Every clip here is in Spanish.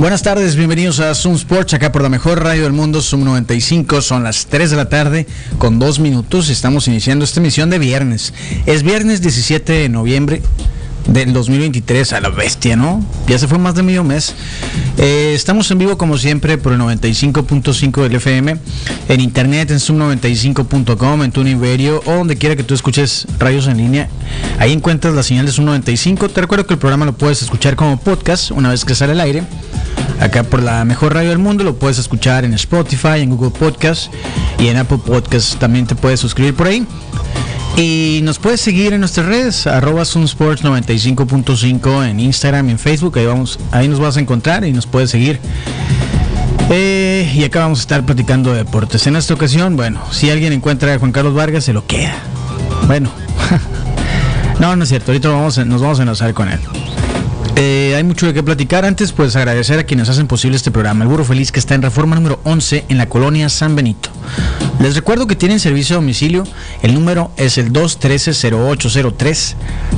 Buenas tardes, bienvenidos a Zoom Sports, acá por la mejor radio del mundo, Zoom 95. Son las 3 de la tarde con dos minutos. Estamos iniciando esta emisión de viernes. Es viernes 17 de noviembre del 2023 a la bestia, ¿no? Ya se fue más de medio mes. Eh, estamos en vivo como siempre por el 95.5 del FM, en internet en zoom95.com, en TuneIn Radio o donde quiera que tú escuches radios en línea. Ahí encuentras la señal de Zoom 95. Te recuerdo que el programa lo puedes escuchar como podcast una vez que sale al aire. Acá por la mejor radio del mundo lo puedes escuchar en Spotify, en Google Podcast y en Apple Podcast. También te puedes suscribir por ahí. Y nos puedes seguir en nuestras redes, arroba Sunsports 95.5 en Instagram y en Facebook, ahí, vamos, ahí nos vas a encontrar y nos puedes seguir. Eh, y acá vamos a estar platicando de deportes. En esta ocasión, bueno, si alguien encuentra a Juan Carlos Vargas, se lo queda. Bueno, no, no es cierto, ahorita vamos, nos vamos a enlazar con él. Eh, hay mucho de qué platicar. Antes, pues agradecer a quienes hacen posible este programa. El Burro Feliz, que está en reforma número 11 en la colonia San Benito. Les recuerdo que tienen servicio a domicilio. El número es el 213-0803.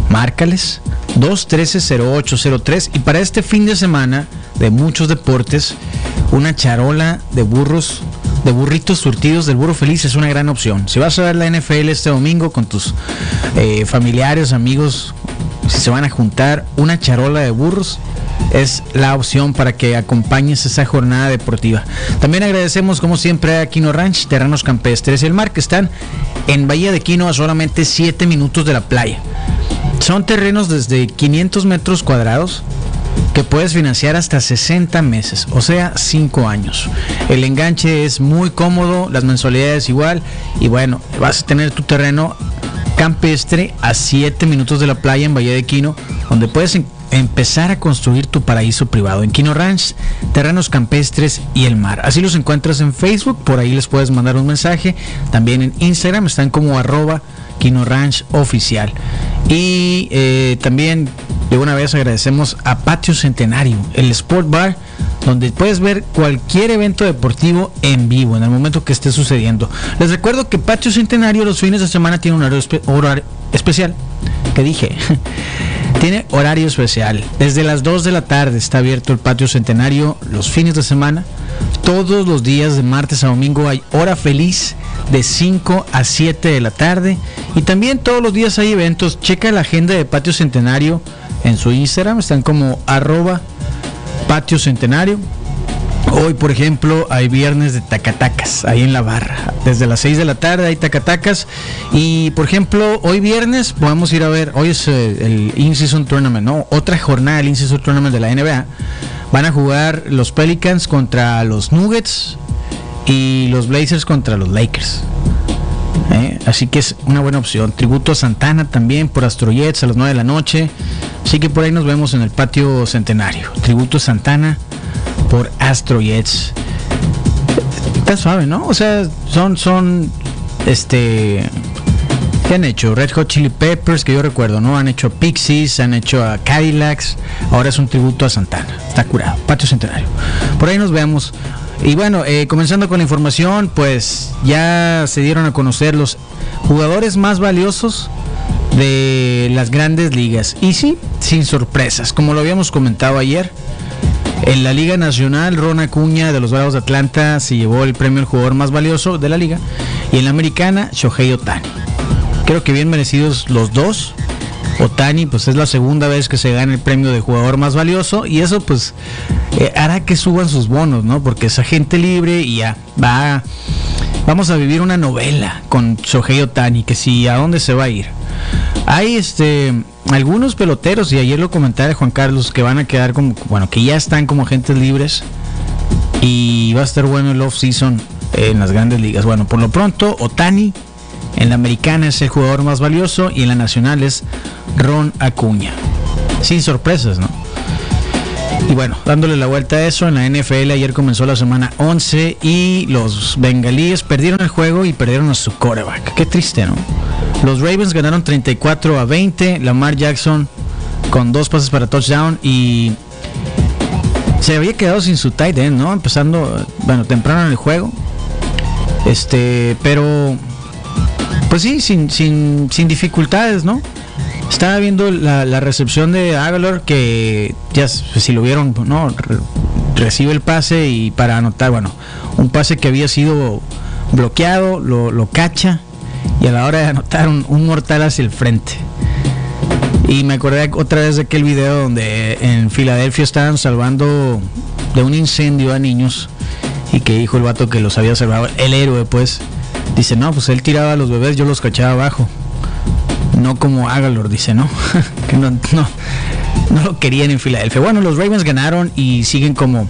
Márcales. 213-0803. Y para este fin de semana de muchos deportes, una charola de burros de burritos surtidos del burro feliz es una gran opción. Si vas a ver la NFL este domingo con tus eh, familiares, amigos, si se van a juntar una charola de burros, es la opción para que acompañes esa jornada deportiva. También agradecemos como siempre a Quino Ranch, Terrenos Campestres y el Mar, que están en Bahía de Quino a solamente 7 minutos de la playa. Son terrenos desde 500 metros cuadrados que puedes financiar hasta 60 meses, o sea, 5 años. El enganche es muy cómodo, las mensualidades igual, y bueno, vas a tener tu terreno campestre a 7 minutos de la playa en Bahía de Quino, donde puedes empezar a construir tu paraíso privado en Quino Ranch, terrenos campestres y el mar. Así los encuentras en Facebook, por ahí les puedes mandar un mensaje. También en Instagram están como arroba Quino Ranch Oficial. Y eh, también de una vez agradecemos a Patio Centenario, el Sport Bar, donde puedes ver cualquier evento deportivo en vivo, en el momento que esté sucediendo. Les recuerdo que Patio Centenario los fines de semana tiene un horario, especial. Que dije, tiene horario especial. Desde las 2 de la tarde está abierto el Patio Centenario los fines de semana. Todos los días de martes a domingo hay hora feliz de 5 a 7 de la tarde. Y también todos los días hay eventos. Checa la agenda de Patio Centenario en su Instagram. Están como arroba patio centenario. Hoy, por ejemplo, hay viernes de tacatacas ahí en la barra. Desde las 6 de la tarde hay tacatacas. Y, por ejemplo, hoy viernes podemos ir a ver, hoy es eh, el In-Season Tournament, ¿no? Otra jornada del In-Season Tournament de la NBA. Van a jugar los Pelicans contra los Nuggets y los Blazers contra los Lakers. ¿Eh? Así que es una buena opción. Tributo a Santana también por Astrojets a las 9 de la noche. Así que por ahí nos vemos en el patio centenario. Tributo a Santana por Astrojets. Está suave, ¿no? O sea, son, son, este, ¿qué han hecho? Red Hot Chili Peppers, que yo recuerdo, ¿no? Han hecho Pixies, han hecho a Cadillacs. Ahora es un tributo a Santana. Está curado. Patio centenario. Por ahí nos vemos. Y bueno, eh, comenzando con la información, pues ya se dieron a conocer los jugadores más valiosos de las grandes ligas. Y sí, sin sorpresas, como lo habíamos comentado ayer. En la Liga Nacional, Ron Acuña de los Bravos de Atlanta se llevó el premio al jugador más valioso de la liga. Y en la Americana, Shohei Otani. Creo que bien merecidos los dos. Otani, pues es la segunda vez que se gana el premio de jugador más valioso. Y eso, pues, eh, hará que suban sus bonos, ¿no? Porque es agente libre y ya va. Vamos a vivir una novela con Shohei Otani, que si a dónde se va a ir. Hay este algunos peloteros, y ayer lo comentaba Juan Carlos, que van a quedar como, bueno, que ya están como agentes libres. Y va a estar bueno el off-season en las grandes ligas. Bueno, por lo pronto, Otani en la americana es el jugador más valioso y en la nacional es Ron Acuña. Sin sorpresas, ¿no? Y bueno, dándole la vuelta a eso, en la NFL ayer comenzó la semana 11 y los bengalíes perdieron el juego y perdieron a su quarterback. Qué triste, ¿no? Los Ravens ganaron 34 a 20, Lamar Jackson con dos pases para touchdown y se había quedado sin su tight end, ¿no? Empezando, bueno, temprano en el juego. Este, pero pues sí, sin, sin, sin dificultades, ¿no? Estaba viendo la, recepción de Aguilar que ya si lo vieron, ¿no? recibe el pase y para anotar, bueno, un pase que había sido bloqueado, lo, cacha y a la hora de anotar un, mortal hacia el frente. Y me acordé otra vez de aquel video donde en Filadelfia estaban salvando de un incendio a niños y que dijo el vato que los había salvado, el héroe pues, dice, no, pues él tiraba a los bebés, yo los cachaba abajo no como Agalor dice, ¿no? que no, no, lo querían en Filadelfia. Bueno, los Ravens ganaron y siguen como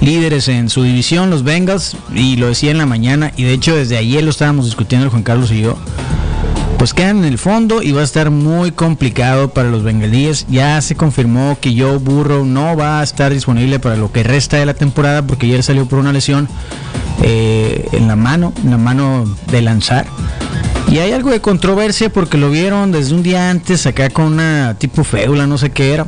líderes en su división, los Bengals, y lo decía en la mañana, y de hecho desde ayer lo estábamos discutiendo el Juan Carlos y yo. Pues quedan en el fondo y va a estar muy complicado para los bengalíes. Ya se confirmó que Joe Burrow no va a estar disponible para lo que resta de la temporada porque ayer salió por una lesión eh, en la mano, en la mano de lanzar. Y hay algo de controversia porque lo vieron desde un día antes acá con una tipo fédula, no sé qué era.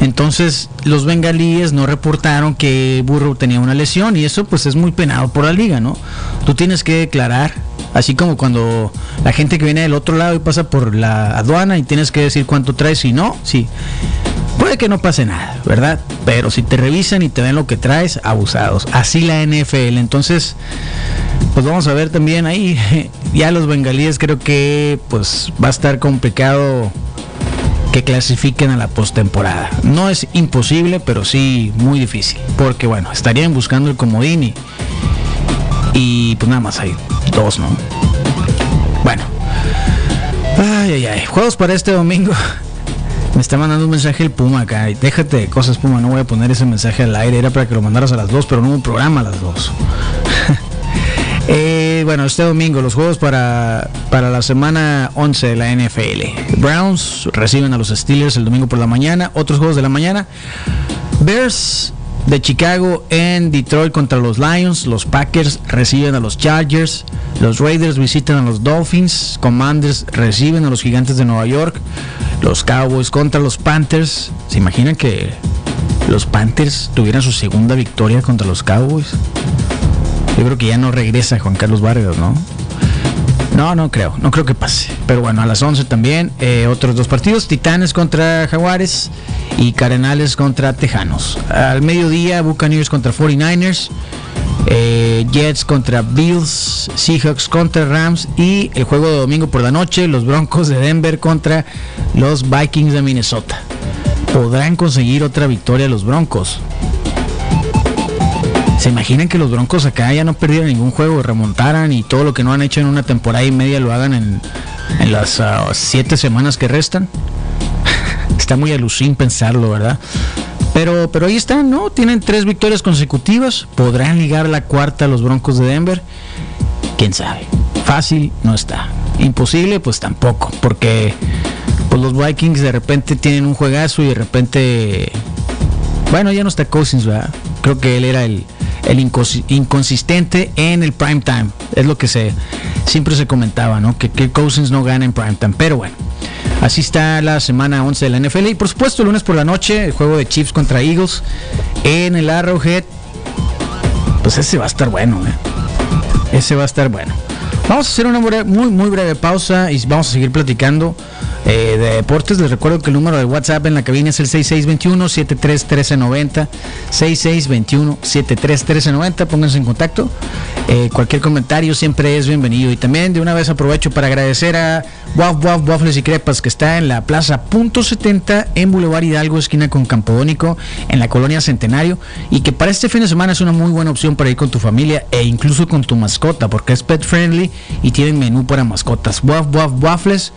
Entonces los bengalíes no reportaron que Burro tenía una lesión y eso pues es muy penado por la liga, ¿no? Tú tienes que declarar, así como cuando la gente que viene del otro lado y pasa por la aduana y tienes que decir cuánto traes y no, sí. Que no pase nada, ¿verdad? Pero si te revisan y te ven lo que traes, abusados. Así la NFL. Entonces, pues vamos a ver también ahí. Ya los bengalíes creo que pues va a estar complicado que clasifiquen a la postemporada. No es imposible, pero sí muy difícil. Porque bueno, estarían buscando el comodín y, pues nada más hay dos, ¿no? Bueno. Ay, ay, ay. Juegos para este domingo. Me está mandando un mensaje el Puma acá. Déjate de cosas, Puma. No voy a poner ese mensaje al aire. Era para que lo mandaras a las dos, pero no hubo programa a las dos. Eh, bueno, este domingo los juegos para, para la semana 11 de la NFL. Browns reciben a los Steelers el domingo por la mañana. Otros juegos de la mañana. Bears de Chicago en Detroit contra los Lions. Los Packers reciben a los Chargers. Los Raiders visitan a los Dolphins. Commanders reciben a los Gigantes de Nueva York. Los Cowboys contra los Panthers. ¿Se imaginan que los Panthers tuvieran su segunda victoria contra los Cowboys? Yo creo que ya no regresa Juan Carlos Vargas, ¿no? No, no creo, no creo que pase. Pero bueno, a las 11 también eh, otros dos partidos, Titanes contra Jaguares y Cardenales contra Tejanos. Al mediodía, Buccaneers contra 49ers, eh, Jets contra Bills, Seahawks contra Rams y el juego de domingo por la noche, los Broncos de Denver contra los Vikings de Minnesota. ¿Podrán conseguir otra victoria los Broncos? ¿Se imaginan que los Broncos acá ya no perdieron ningún juego, remontaran y todo lo que no han hecho en una temporada y media lo hagan en, las ah, siete semanas que restan? Está muy alucín pensarlo, ¿verdad? Pero, pero ahí están, ¿no? Tienen tres victorias consecutivas. ¿Podrán ligar la cuarta a los Broncos de Denver? ¿Quién sabe? Fácil no está. Imposible, pues tampoco. Porque pues los Vikings de repente tienen un juegazo y de repente... Bueno, ya no está Cousins, ¿verdad? Creo que él era el, el inconsistente en el prime time. Es lo que se siempre se comentaba, ¿no? Que, Cousins no gana en prime time. Pero bueno, así está la semana 11 de la NFL. Y por supuesto, el lunes por la noche, el juego de Chiefs contra Eagles en el Arrowhead. Pues ese va a estar bueno, ¿eh? Ese va a estar bueno. Vamos a hacer una muy, muy breve pausa y vamos a seguir platicando eh, de deportes. Les recuerdo que el número de WhatsApp en la cabina es el 6621-731390. 6621-731390. Pónganse en contacto. Eh, cualquier comentario siempre es bienvenido. Y también de una vez aprovecho para agradecer a Waf Waf Waffles y Crepas que está en la plaza Punto 70 en Boulevard Hidalgo, esquina con Campodónico, en la colonia Centenario. Y que para este fin de semana es una muy buena opción para ir con tu familia e incluso con tu mascota porque es pet friendly y tienen menú para mascotas. Waf Waf Waffles,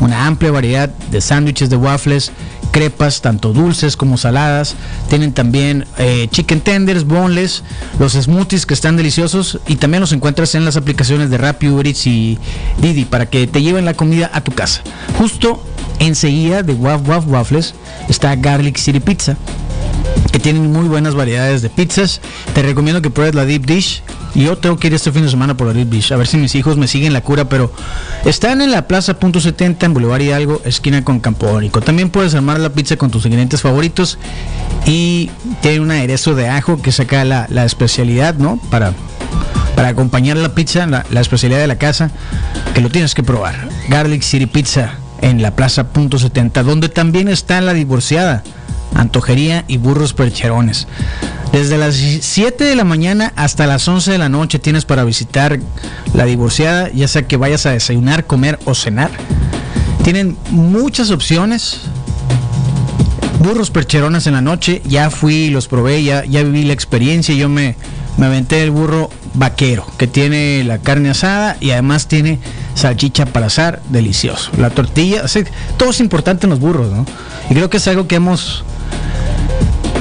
una amplia variedad de sándwiches de waffles, crepas, tanto dulces como saladas. Tienen también eh, chicken tenders, boneless, los smoothies que están deliciosos y también los encuentras en las aplicaciones de Rappi, Uber y Didi para que te lleven la comida a tu casa. Justo enseguida de Waf Waf Waffles está Garlic City Pizza que tienen muy buenas variedades de pizzas. Te recomiendo que pruebes la Deep Dish. Yo tengo que ir este fin de semana por Deep Dish, a ver si mis hijos me siguen la cura, pero están en la Plaza Punto 70 en Boulevard Hidalgo, esquina con Campónico. También puedes armar la pizza con tus ingredientes favoritos y tiene un aderezo de ajo que saca la, la especialidad, ¿no? Para para acompañar la pizza, la, la, especialidad de la casa, que lo tienes que probar. Garlic City Pizza en la Plaza Punto 70, donde también está la divorciada, antojería y burros percherones. Desde las 7 de la mañana hasta las 11 de la noche tienes para visitar la divorciada, ya sea que vayas a desayunar, comer o cenar. Tienen muchas opciones. Burros percherones en la noche, ya fui, los probé, ya, ya viví la experiencia, yo me, me aventé el burro vaquero, que tiene la carne asada y además tiene salchicha para asar, delicioso. La tortilla, o todo es importante en los burros, ¿no? Y creo que es algo que hemos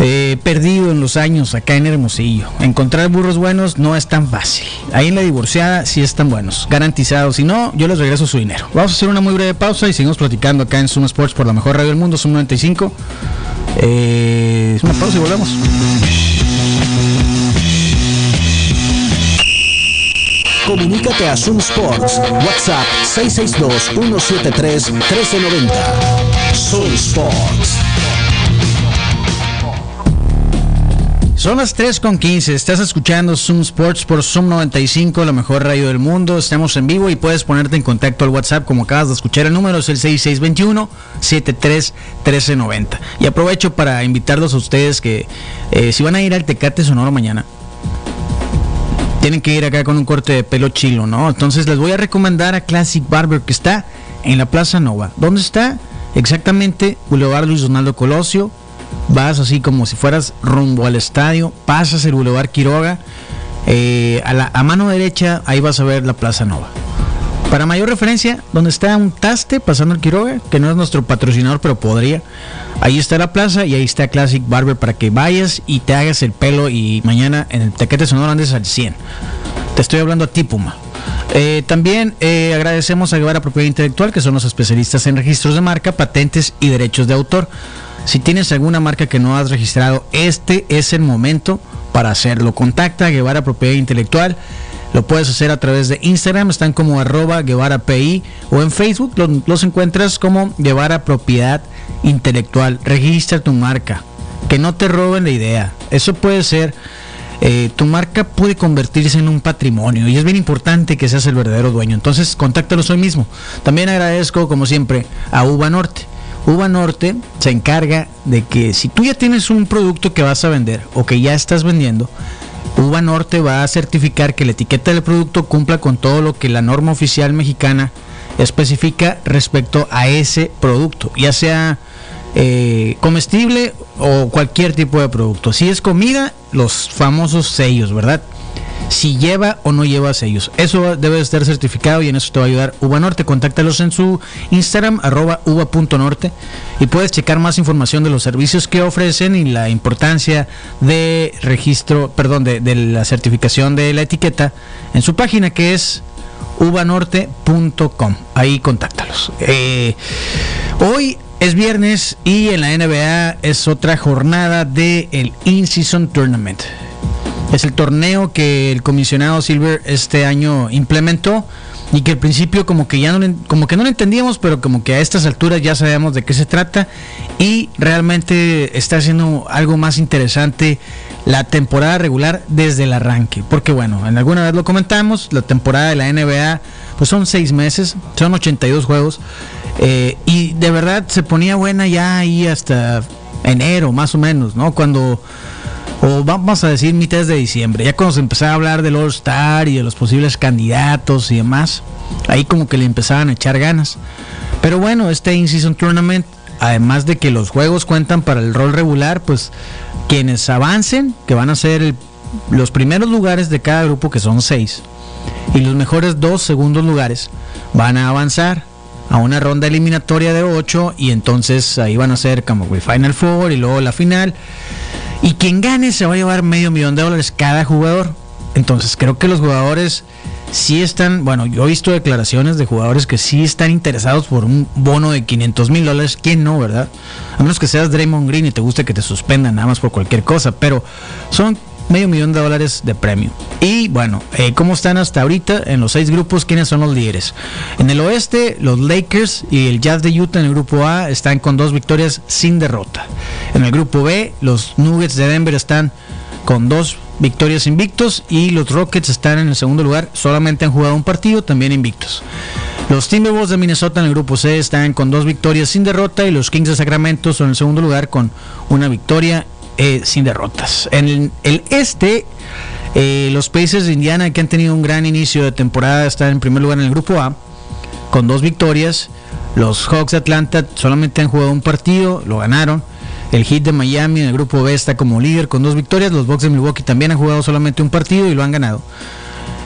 eh, perdido en los años acá en Hermosillo. Encontrar burros buenos no es tan fácil. Ahí en la divorciada sí están buenos, garantizados. Si no, yo les regreso su dinero. Vamos a hacer una muy breve pausa y seguimos platicando acá en Zoom Sports por la mejor radio del mundo, Zoom 95. Eh, es una pausa y volvemos. Comunícate a Zoom Sports. WhatsApp 662-173-1390. Zoom Sports. Son las 3 con 15. Estás escuchando Zoom Sports por Zoom 95, la mejor radio del mundo. Estamos en vivo y puedes ponerte en contacto al WhatsApp como acabas de escuchar. El número es el 6621-731390. Y aprovecho para invitarlos a ustedes que eh, si van a ir al Tecate Sonoro mañana, tienen que ir acá con un corte de pelo chilo, ¿no? Entonces les voy a recomendar a Classic Barber que está en la Plaza Nova. ¿Dónde está? Exactamente, Boulevard Luis Donaldo Colosio. Vas así como si fueras rumbo al estadio, pasas el Boulevard Quiroga. Eh, a, la, a mano derecha, ahí vas a ver la Plaza Nova. Para mayor referencia, donde está un taste pasando el Quiroga, que no es nuestro patrocinador, pero podría. Ahí está la plaza y ahí está Classic Barber para que vayas y te hagas el pelo y mañana en el Tequete Sonoro andes al 100. Te estoy hablando a ti, Puma. Eh, también eh, agradecemos a Guevara Propiedad Intelectual, que son los especialistas en registros de marca, patentes y derechos de autor. Si tienes alguna marca que no has registrado, este es el momento para hacerlo. Contacta a Guevara Propiedad Intelectual. Lo puedes hacer a través de Instagram, están como arroba Guevara PI o en Facebook los, encuentras como Guevara Propiedad Intelectual. Registra tu marca, que no te roben la idea. Eso puede ser, eh, tu marca puede convertirse en un patrimonio y es bien importante que seas el verdadero dueño. Entonces, contáctalos hoy mismo. También agradezco, como siempre, a Uva Norte. Uva Norte se encarga de que si tú ya tienes un producto que vas a vender o que ya estás vendiendo, Uva Norte va a certificar que la etiqueta del producto cumpla con todo lo que la norma oficial mexicana especifica respecto a ese producto, ya sea eh, comestible o cualquier tipo de producto. Si es comida, los famosos sellos, ¿verdad? Si lleva o no lleva sellos. Eso debe estar certificado y en eso te va a ayudar Uva Norte. Contáctalos en su Instagram, arroba uva.norte, y puedes checar más información de los servicios que ofrecen y la importancia de registro, perdón, de, de la certificación de la etiqueta en su página que es uvanorte.com. Ahí contáctalos. Eh, hoy es viernes y en la NBA es otra jornada del el In-Season Tournament. Es el torneo que el comisionado Silver este año implementó y que al principio como que ya no como que no lo entendíamos, pero como que a estas alturas ya sabemos de qué se trata y realmente está haciendo algo más interesante la temporada regular desde el arranque, porque bueno, en alguna vez lo comentamos, la temporada de la NBA pues son seis meses, son 82 juegos eh, y de verdad se ponía buena ya ahí hasta enero más o menos, ¿no? Cuando o vamos a decir mitad de diciembre, ya cuando se empezaba a hablar del All Star y de los posibles candidatos y demás, ahí como que le empezaban a echar ganas. Pero bueno, este In-Season Tournament, además de que los juegos cuentan para el rol regular, pues quienes avancen, que van a ser los primeros lugares de cada grupo, que son seis, y los mejores dos segundos lugares, van a avanzar a una ronda eliminatoria de ocho y entonces ahí van a ser como el Final Four y luego la final. Y quien gane se va a llevar medio millón de dólares cada jugador. Entonces creo que los jugadores sí están, bueno, yo he visto declaraciones de jugadores que sí están interesados por un bono de 500 mil dólares. ¿Quién no, verdad? A menos que seas Draymond Green y te guste que te suspendan nada más por cualquier cosa, pero son medio millón de dólares de premio. Y bueno, eh, ¿cómo están hasta ahorita en los seis grupos? ¿Quiénes son los líderes? En el oeste, los Lakers y el Jazz de Utah en el grupo A están con dos victorias sin derrota. En el grupo B, los Nuggets de Denver están con dos victorias invictos y los Rockets están en el segundo lugar, solamente han jugado un partido, también invictos. Los Timberwolves de Minnesota en el grupo C están con dos victorias sin derrota y los Kings de Sacramento son en el segundo lugar con una victoria eh, sin derrotas. En el, este, eh, los Pacers de Indiana, que han tenido un gran inicio de temporada, están en primer lugar en el grupo A, con dos victorias. Los Hawks de Atlanta solamente han jugado un partido, lo ganaron. El Heat de Miami en el grupo B está como líder con dos victorias. Los Bucks de Milwaukee también han jugado solamente un partido y lo han ganado.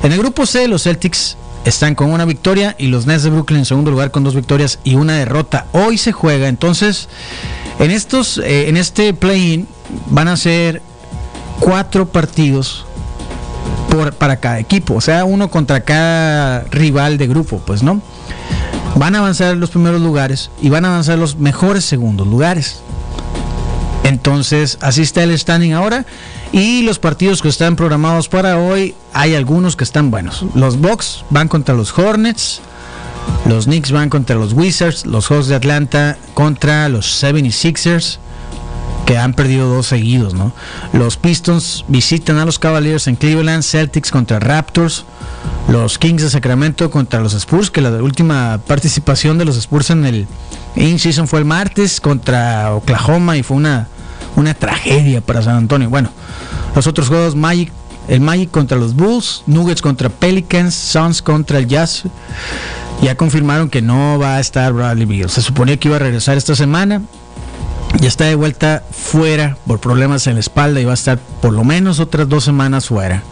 En el grupo C, los Celtics están con una victoria y los Nets de Brooklyn en segundo lugar con dos victorias y una derrota. Hoy se juega, entonces, en estos, eh, en este play-in van a ser cuatro partidos por, para cada equipo, o sea, uno contra cada rival de grupo, pues, ¿no? Van a avanzar los primeros lugares y van a avanzar los mejores segundos lugares. Entonces, así está el standing ahora. Y los partidos que están programados para hoy, hay algunos que están buenos. Los Bucks van contra los Hornets. Los Knicks van contra los Wizards. Los Hawks de Atlanta contra los 76ers que han perdido dos seguidos, ¿no? Los Pistons visitan a los Cavaliers en Cleveland, Celtics contra Raptors, los Kings de Sacramento contra los Spurs, que la última participación de los Spurs en el in-season fue el martes contra Oklahoma y fue una, una tragedia para San Antonio. Bueno, los otros juegos, Magic, el Magic contra los Bulls, Nuggets contra Pelicans, Suns contra el Jazz. Ya confirmaron que no va a estar Bradley Beal. Se suponía que iba a regresar esta semana ya está de vuelta fuera por problemas en la espalda y va a estar por lo menos otras dos semanas fuera.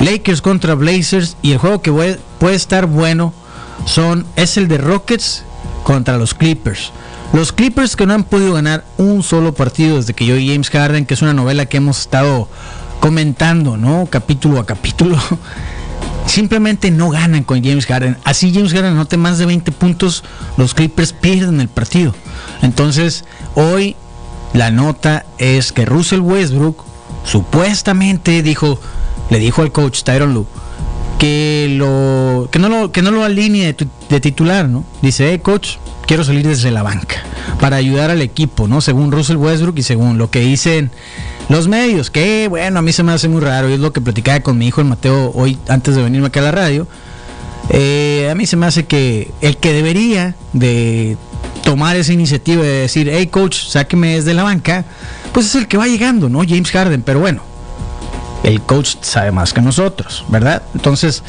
Lakers contra Blazers y el juego que puede estar bueno son es el de Rockets contra los Clippers. Los Clippers que no han podido ganar un solo partido desde que yo y James Harden, que es una novela que hemos estado comentando, ¿no? Capítulo a capítulo. Simplemente no ganan con James Harden. Así James Harden anote más de 20 puntos, los Clippers pierden el partido. Entonces, hoy la nota es que Russell Westbrook supuestamente dijo, le dijo al coach Tyron Lue que lo que no lo que no lo alinee de, titular, ¿no? Dice, hey coach, quiero salir desde la banca para ayudar al equipo, ¿no? Según Russell Westbrook y según lo que dicen los medios, que bueno, a mí se me hace muy raro, y es lo que platicaba con mi hijo el Mateo hoy antes de venirme acá a la radio. Eh, a mí se me hace que el que debería de tomar esa iniciativa de decir, hey coach, sáqueme desde la banca, pues es el que va llegando, ¿no? James Harden, pero bueno, el coach sabe más que nosotros, ¿verdad? Entonces,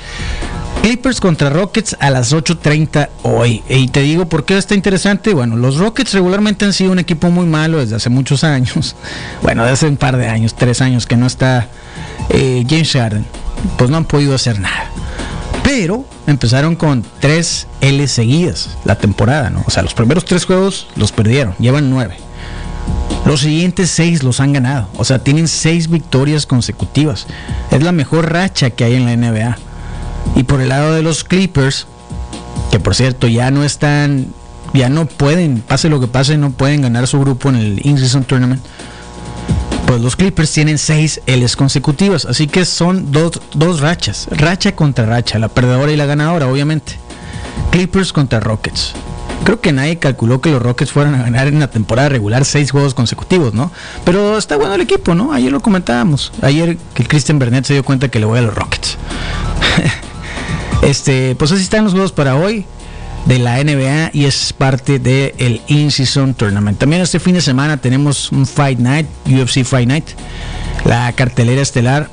Clippers contra Rockets a las 8.30 hoy. Y te digo por qué está interesante. Bueno, los Rockets regularmente han sido un equipo muy malo desde hace muchos años. Bueno, desde hace un par de años, tres años que no está eh, James Harden. Pues no han podido hacer nada. Pero empezaron con tres L seguidas la temporada, ¿no? O sea, los primeros tres juegos los perdieron, llevan nueve. Los siguientes seis los han ganado, o sea, tienen seis victorias consecutivas. Es la mejor racha que hay en la NBA. Y por el lado de los Clippers, que por cierto ya no están, ya no pueden, pase lo que pase, no pueden ganar su grupo en el In-Season Tournament pues los Clippers tienen seis L's consecutivas, así que son dos, dos rachas, racha contra racha, la perdedora y la ganadora, obviamente. Clippers contra Rockets. Creo que nadie calculó que los Rockets fueran a ganar en la temporada regular seis juegos consecutivos, ¿no? Pero está bueno el equipo, ¿no? Ayer lo comentábamos. Ayer que el Christian Bernet se dio cuenta que le voy a los Rockets. este, pues así están los juegos para hoy de la NBA y es parte del el In-Season Tournament. También este fin de semana tenemos un Fight Night, UFC Fight Night, la cartelera estelar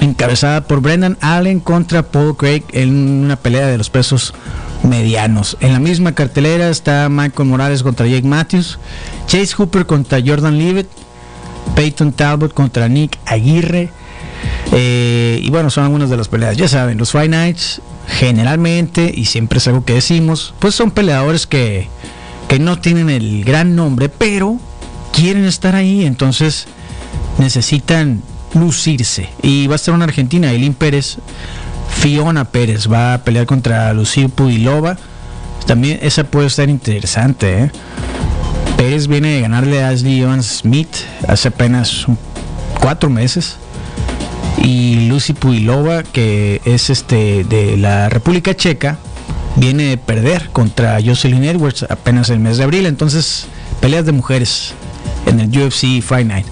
encabezada por Brendan Allen contra Paul Craig en una pelea de los pesos medianos. En la misma cartelera está Michael Morales contra Jake Matthews, Chase Hooper contra Jordan Leavitt, Peyton Talbot contra Nick Aguirre. Eh, y bueno, son algunas de las peleas. Ya saben, los Fight Nights generalmente, y siempre es algo que decimos, pues son peleadores que, que no tienen el gran nombre, pero quieren estar ahí, entonces necesitan lucirse. Y va a estar una Argentina, Elín Pérez, Fiona Pérez va a pelear contra Lucille Pudilova. También esa puede estar interesante. ¿eh? Pérez viene de ganarle a Ashley Evans Smith hace apenas cuatro meses. Y Lucy Pudilova, que es este de la República Checa, viene de perder contra Jocelyn Edwards apenas el mes de abril. Entonces, peleas de mujeres en el UFC Fight Night.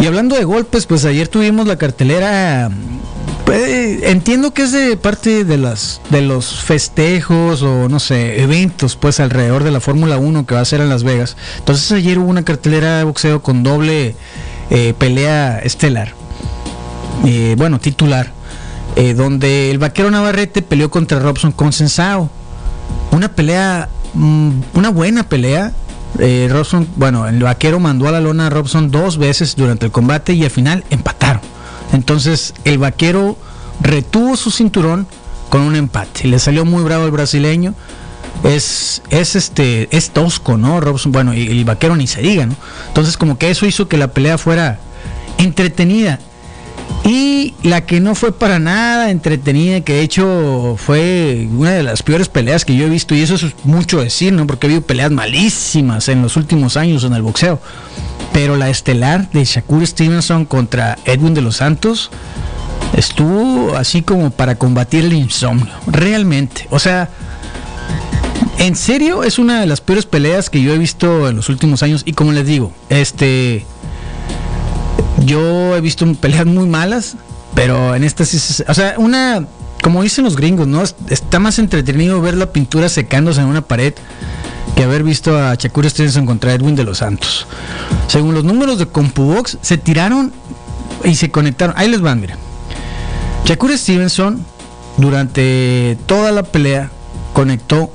Y hablando de golpes, pues ayer tuvimos la cartelera. Pues, entiendo que es de parte de las de los festejos o no sé, eventos pues alrededor de la Fórmula 1 que va a ser en Las Vegas. Entonces ayer hubo una cartelera de boxeo con doble eh, pelea estelar. Eh, bueno, titular. Eh, donde el vaquero Navarrete peleó contra Robson Consensao. Una pelea, mm, una buena pelea, eh, Robson, bueno, el vaquero mandó a la lona a Robson dos veces durante el combate y al final empataron. Entonces el vaquero retuvo su cinturón con un empate. Le salió muy bravo el brasileño. Es, es este, es tosco, ¿no? Robson, bueno, y el vaquero ni se diga, ¿no? Entonces como que eso hizo que la pelea fuera entretenida. Y la que no fue para nada entretenida, que de hecho fue una de las peores peleas que yo he visto, y eso es mucho decir, ¿no? Porque he habido peleas malísimas en los últimos años en el boxeo. Pero la estelar de Shakur Stevenson contra Edwin de los Santos estuvo así como para combatir el insomnio, realmente. O sea, en serio es una de las peores peleas que yo he visto en los últimos años, y como les digo, este yo he visto peleas muy malas, pero en esta O sea, una. Como dicen los gringos, ¿no? Está más entretenido ver la pintura secándose en una pared que haber visto a Shakur Stevenson contra Edwin de los Santos. Según los números de CompuBox, se tiraron y se conectaron. Ahí les van, mira. Shakur Stevenson, durante toda la pelea, conectó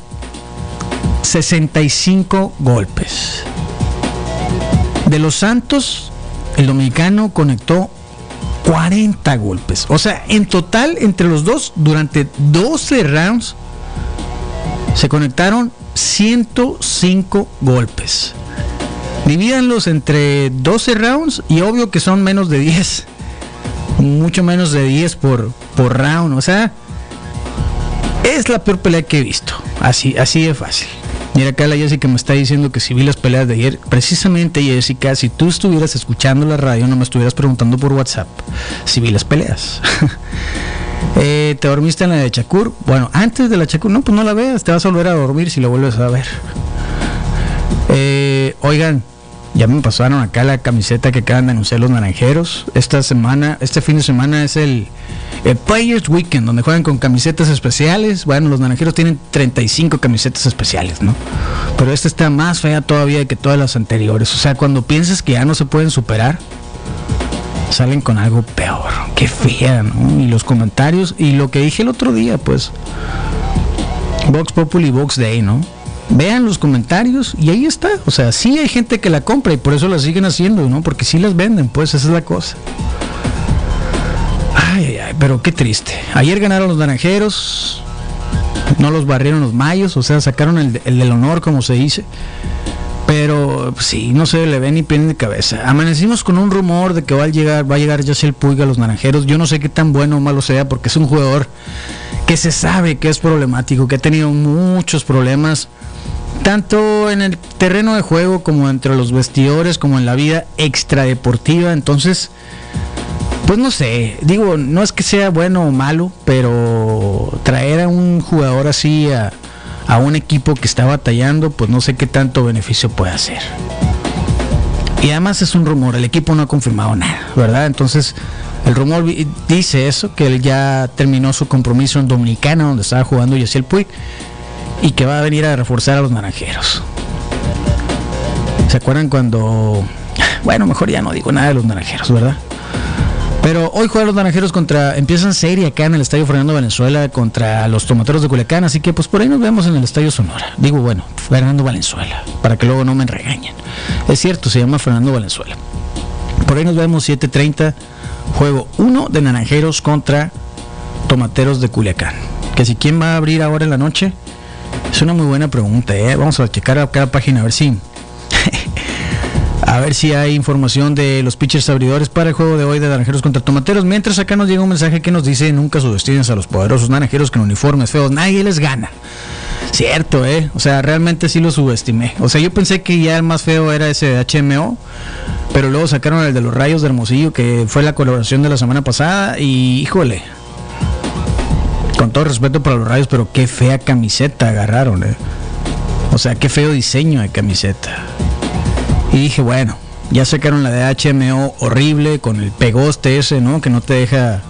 65 golpes. De los Santos, el dominicano conectó 40 golpes. O sea, en total, entre los dos, durante 12 rounds, se conectaron 105 golpes. Divídanlos entre 12 rounds y obvio que son menos de 10. Mucho menos de 10 por, por round. O sea, es la peor pelea que he visto. Así, así de fácil. Mira acá la Jessica me está diciendo que si vi las peleas de ayer. Precisamente Jessica, si tú estuvieras escuchando la radio, no me estuvieras preguntando por WhatsApp si vi las peleas. Eh, ¿Te dormiste en la de Chakur? Bueno, antes de la Chakur, no, pues no la veas, te vas a volver a dormir si la vuelves a ver. Eh, oigan, ya me pasaron acá la camiseta que acaban de anunciar los naranjeros. Esta semana, este fin de semana es el Players Weekend, donde juegan con camisetas especiales. Bueno, los naranjeros tienen 35 camisetas especiales, ¿no? Pero esta está más fea todavía que todas las anteriores. O sea, cuando piensas que ya no se pueden superar, salen con algo peor. Qué fea, ¿no? Y los comentarios, y lo que dije el otro día, pues. Vox Populi, Vox Day, ¿no? Vean los comentarios y ahí está. O sea, sí hay gente que la compra y por eso la siguen haciendo, ¿no? Porque sí las venden, pues esa es la cosa. Ay, ay, pero qué triste. Ayer ganaron los naranjeros, no los barrieron los mayos, o sea, sacaron el, del honor, como se dice. Pero pues, sí, no se le ve ni pie ni cabeza. Amanecimos con un rumor de que va a llegar, va a llegar Yacel Puig a los naranjeros. Yo no sé qué tan bueno o malo sea, porque es un jugador que se sabe que es problemático, que ha tenido muchos problemas, tanto en el terreno de juego como entre los vestidores, como en la vida extradeportiva. Entonces, pues no sé, digo, no es que sea bueno o malo, pero traer a un jugador así a, un equipo que está batallando, pues no sé qué tanto beneficio puede hacer. Y además es un rumor, el equipo no ha confirmado nada, ¿verdad? Entonces, el rumor dice eso, que él ya terminó su compromiso en Dominicana, donde estaba jugando Yaciel Puig, y que va a venir a reforzar a los naranjeros. ¿Se acuerdan cuando... Bueno, mejor ya no digo nada de los naranjeros, ¿verdad? Pero hoy juegan los naranjeros contra. Empiezan serie acá en el Estadio Fernando Valenzuela contra los tomateros de Culiacán. Así que, pues por ahí nos vemos en el Estadio Sonora. Digo, bueno, Fernando Valenzuela. Para que luego no me regañen. Es cierto, se llama Fernando Valenzuela. Por ahí nos vemos 7:30. Juego 1 de naranjeros contra tomateros de Culiacán. Que si quién va a abrir ahora en la noche. Es una muy buena pregunta, ¿eh? Vamos a checar a cada página a ver si. a ver si hay información de los pitchers abridores para el juego de hoy de Naranjeros contra Tomateros. Mientras acá nos llega un mensaje que nos dice: Nunca subestimes a los poderosos Naranjeros con uniformes feos, nadie les gana. Cierto, ¿eh? O sea, realmente sí lo subestimé. O sea, yo pensé que ya el más feo era ese HMO, pero luego sacaron el de los Rayos de Hermosillo, que fue la colaboración de la semana pasada, y híjole. Con todo respeto para los Rayos, pero qué fea camiseta agarraron, ¿eh? O sea, qué feo diseño de camiseta. Y dije, bueno, ya sacaron la de HMO horrible con el pegoste ese, ¿no? Que no te deja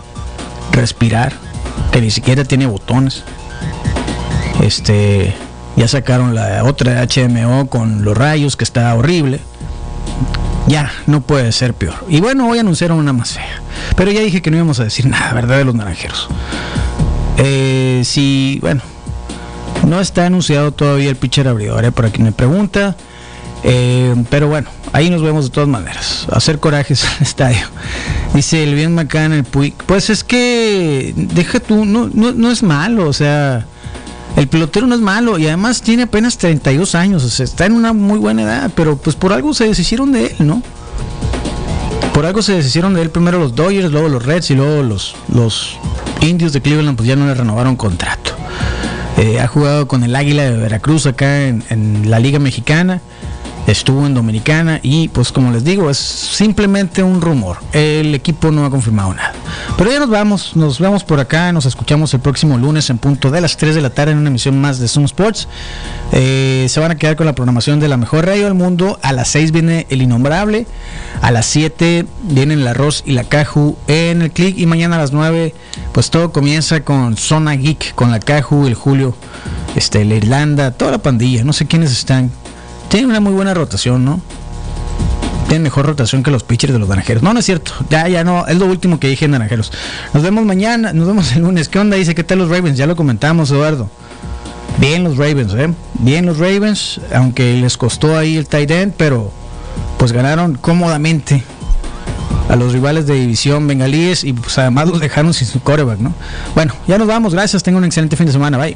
respirar, que ni siquiera tiene botones. Este, ya sacaron la otra de HMO con los rayos que está horrible. Ya, no puede ser peor. Y bueno, hoy anunciaron una más fea. Pero ya dije que no íbamos a decir nada, ¿verdad? De los naranjeros. Eh, sí, bueno, no está anunciado todavía el pitcher abridor, ¿eh? para quien me pregunta. Eh, pero bueno, ahí nos vemos de todas maneras. Hacer corajes al estadio. Dice el bien Macán, el Puig. Pues es que, deja tú, no, no, no es malo, o sea, el pelotero no es malo y además tiene apenas 32 años, o sea, está en una muy buena edad, pero pues por algo se deshicieron de él, ¿no? Por algo se deshicieron de él primero los Dodgers, luego los Reds y luego los, los indios de Cleveland, pues ya no le renovaron contrato. Eh, ha jugado con el Águila de Veracruz acá en, en la Liga Mexicana estuvo en Dominicana y pues como les digo es simplemente un rumor. El equipo no ha confirmado nada. Pero ya nos vamos nos vemos por acá nos escuchamos el próximo lunes en punto de las 3 de la tarde en una emisión más de Zoom Sports. Eh, se van a quedar con la programación de la mejor radio del mundo. A las 6 viene el innombrable a las 7 vienen el arroz y la caju en el click y mañana a las 9 pues todo comienza con Zona Geek con la caju el Julio este la Irlanda toda la pandilla. No sé quiénes están tiene una muy buena rotación, ¿no? Tiene mejor rotación que los pitchers de los naranjeros. No, no es cierto. Ya, ya no. Es lo último que dije en naranjeros. Nos vemos mañana. Nos vemos el lunes. ¿Qué onda? Dice, ¿qué tal los Ravens? Ya lo comentamos, Eduardo. Bien los Ravens, ¿eh? Bien los Ravens. Aunque les costó ahí el tight end, pero pues ganaron cómodamente a los rivales de división bengalíes y pues además los dejaron sin su coreback, ¿no? Bueno, ya nos vamos. Gracias. Tengan un excelente fin de semana. Bye.